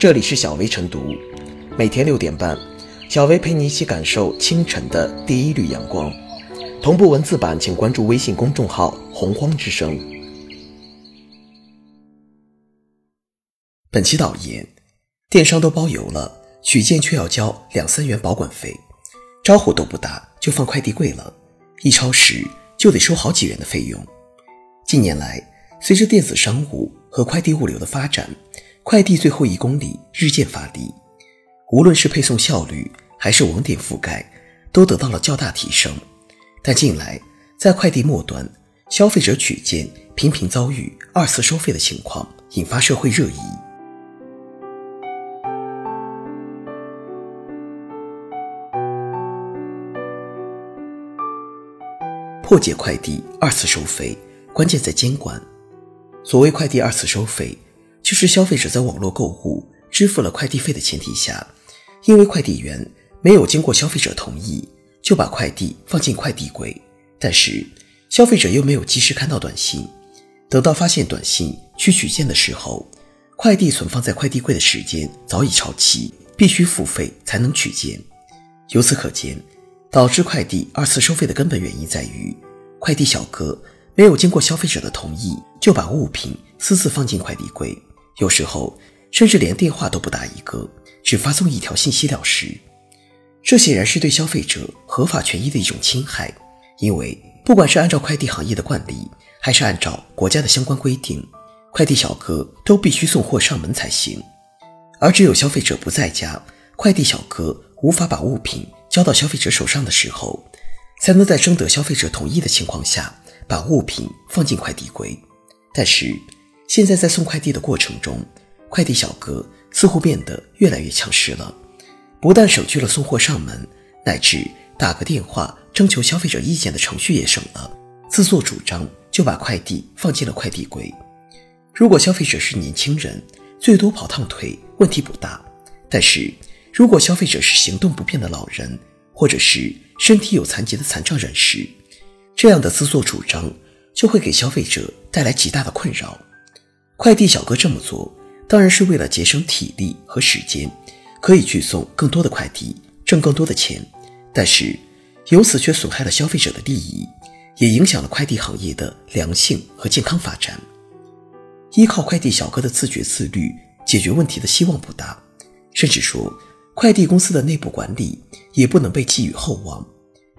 这里是小薇晨读，每天六点半，小薇陪你一起感受清晨的第一缕阳光。同步文字版，请关注微信公众号“洪荒之声”。本期导言：电商都包邮了，取件却要交两三元保管费，招呼都不打就放快递柜了，一超时就得收好几元的费用。近年来，随着电子商务和快递物流的发展，快递最后一公里日渐发力，无论是配送效率还是网点覆盖，都得到了较大提升。但近来，在快递末端，消费者取件频频遭遇二次收费的情况，引发社会热议。破解快递二次收费，关键在监管。所谓快递二次收费，就是消费者在网络购物支付了快递费的前提下，因为快递员没有经过消费者同意，就把快递放进快递柜，但是消费者又没有及时看到短信，等到发现短信去取件的时候，快递存放在快递柜的时间早已超期，必须付费才能取件。由此可见，导致快递二次收费的根本原因在于快递小哥。没有经过消费者的同意，就把物品私自放进快递柜，有时候甚至连电话都不打一个，只发送一条信息了事。这显然是对消费者合法权益的一种侵害。因为不管是按照快递行业的惯例，还是按照国家的相关规定，快递小哥都必须送货上门才行。而只有消费者不在家，快递小哥无法把物品交到消费者手上的时候，才能在征得消费者同意的情况下。把物品放进快递柜，但是现在在送快递的过程中，快递小哥似乎变得越来越强势了。不但省去了送货上门，乃至打个电话征求消费者意见的程序也省了，自作主张就把快递放进了快递柜。如果消费者是年轻人，最多跑趟腿问题不大；但是如果消费者是行动不便的老人，或者是身体有残疾的残障人士，这样的自作主张就会给消费者带来极大的困扰。快递小哥这么做，当然是为了节省体力和时间，可以去送更多的快递，挣更多的钱。但是，由此却损害了消费者的利益，也影响了快递行业的良性和健康发展。依靠快递小哥的自觉自律解决问题的希望不大，甚至说，快递公司的内部管理也不能被寄予厚望。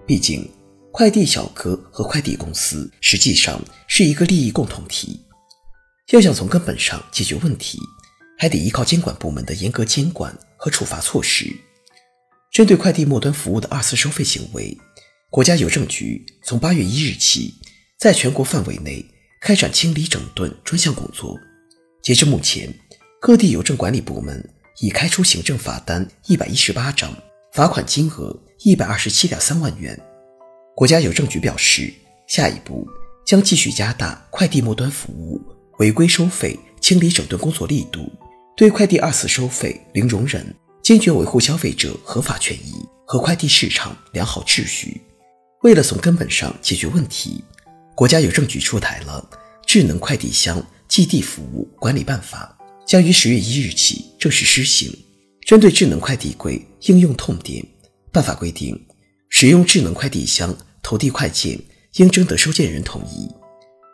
毕竟。快递小哥和快递公司实际上是一个利益共同体，要想从根本上解决问题，还得依靠监管部门的严格监管和处罚措施。针对快递末端服务的二次收费行为，国家邮政局从八月一日起，在全国范围内开展清理整顿专项工作。截至目前，各地邮政管理部门已开出行政罚单一百一十八张，罚款金额一百二十七点三万元。国家邮政局表示，下一步将继续加大快递末端服务违规收费清理整顿工作力度，对快递二次收费零容忍，坚决维护消费者合法权益和快递市场良好秩序。为了从根本上解决问题，国家邮政局出台了《智能快递箱寄递服务管理办法》，将于十月一日起正式施行。针对智能快递柜应用痛点，办法规定。使用智能快递箱投递快件，应征得收件人同意。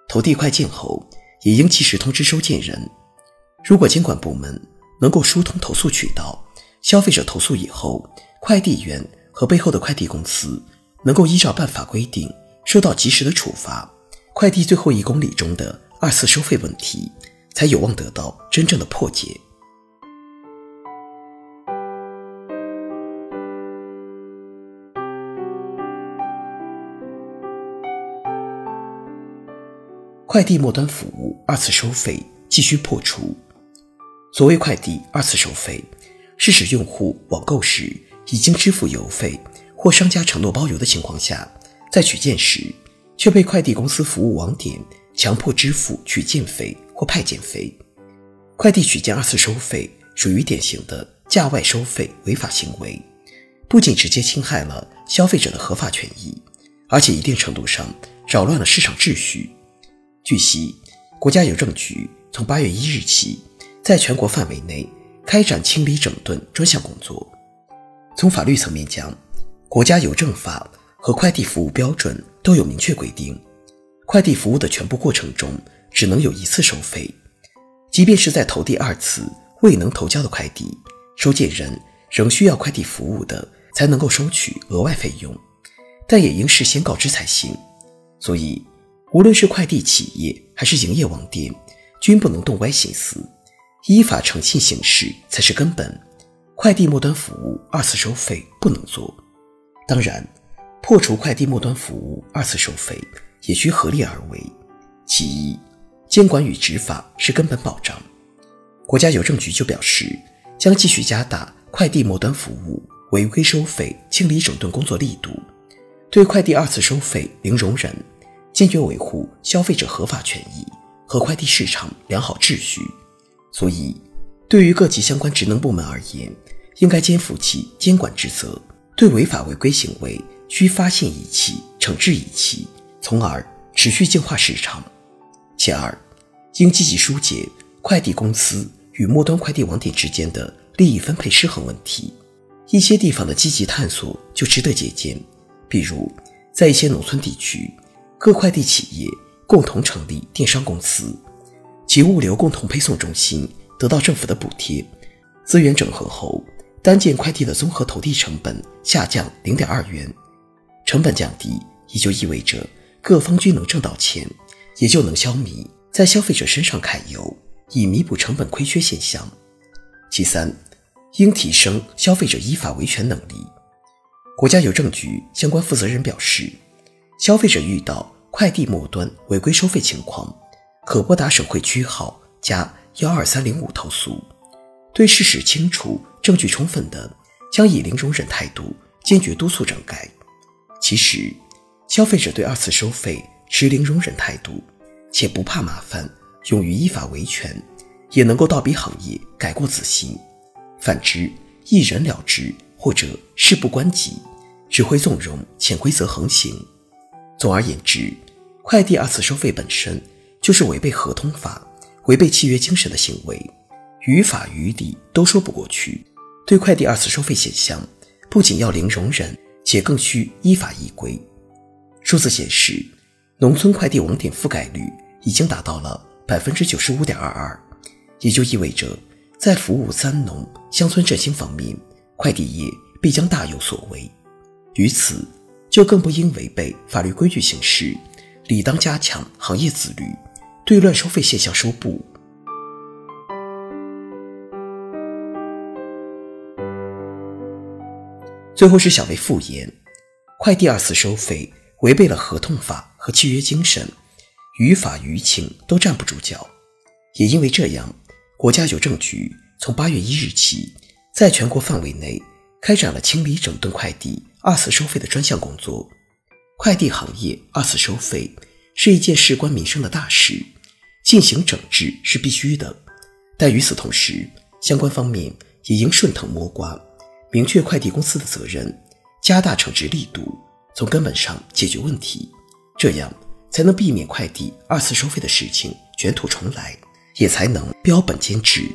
投递快件后，也应及时通知收件人。如果监管部门能够疏通投诉渠道，消费者投诉以后，快递员和背后的快递公司能够依照办法规定受到及时的处罚，快递最后一公里中的二次收费问题才有望得到真正的破解。快递末端服务二次收费继续破除。所谓快递二次收费，是指用户网购时已经支付邮费或商家承诺包邮的情况下，在取件时却被快递公司服务网点强迫支付取件费或派件费。快递取件二次收费属于典型的价外收费违法行为，不仅直接侵害了消费者的合法权益，而且一定程度上扰乱了市场秩序。据悉，国家邮政局从八月一日起，在全国范围内开展清理整顿专项工作。从法律层面讲，国家邮政法和快递服务标准都有明确规定，快递服务的全部过程中只能有一次收费，即便是在投第二次未能投交的快递，收件人仍需要快递服务的才能够收取额外费用，但也应事先告知才行。所以，无论是快递企业还是营业网店，均不能动歪心思，依法诚信行事才是根本。快递末端服务二次收费不能做。当然，破除快递末端服务二次收费也需合理而为。其一，监管与执法是根本保障。国家邮政局就表示，将继续加大快递末端服务违规收费清理整顿工作力度，对快递二次收费零容忍，坚决维护消费者合法权益和快递市场良好秩序。所以，对于各级相关职能部门而言，应该肩负起监管职责，对违法违规行为需发现一起、惩治一起，从而持续净化市场。其二，应积极疏解快递公司与末端快递网点之间的利益分配失衡问题。一些地方的积极探索就值得借鉴，比如在一些农村地区，各快递企业共同成立电商公司，其物流共同配送中心。得到政府的补贴，资源整合后，单件快递的综合投递成本下降零点二元。成本降低，也就意味着各方均能挣到钱，也就能消弭在消费者身上揩油，以弥补成本亏缺现象。其三，应提升消费者依法维权能力。国家邮政局相关负责人表示，消费者遇到快递末端违规收费情况，可拨打省会区号加。幺二三零五投诉，对事实清楚、证据充分的，将以零容忍态度坚决督促整改。其实，消费者对二次收费持零容忍态度，且不怕麻烦，勇于依法维权，也能够倒逼行业改过自新。反之，一人了之或者事不关己，只会纵容潜规则横行。总而言之，快递二次收费本身就是违背合同法。违背契约精神的行为，于法于理都说不过去。对快递二次收费现象，不仅要零容忍，且更需依法依规。数字显示，农村快递网点覆盖率已经达到了百分之九十五点二二，也就意味着，在服务三农乡村振兴方面，快递业必将大有所为。于此，就更不应违背法律规矩行事，理当加强行业自律。对乱收费现象收不。最后是小微复言：快递二次收费违背了合同法和契约精神，于法于情都站不住脚。也因为这样，国家邮政局从八月一日起，在全国范围内开展了清理整顿快递二次收费的专项工作。快递行业二次收费是一件事关民生的大事。进行整治是必须的，但与此同时，相关方面也应顺藤摸瓜，明确快递公司的责任，加大惩治力度，从根本上解决问题，这样才能避免快递二次收费的事情卷土重来，也才能标本兼治。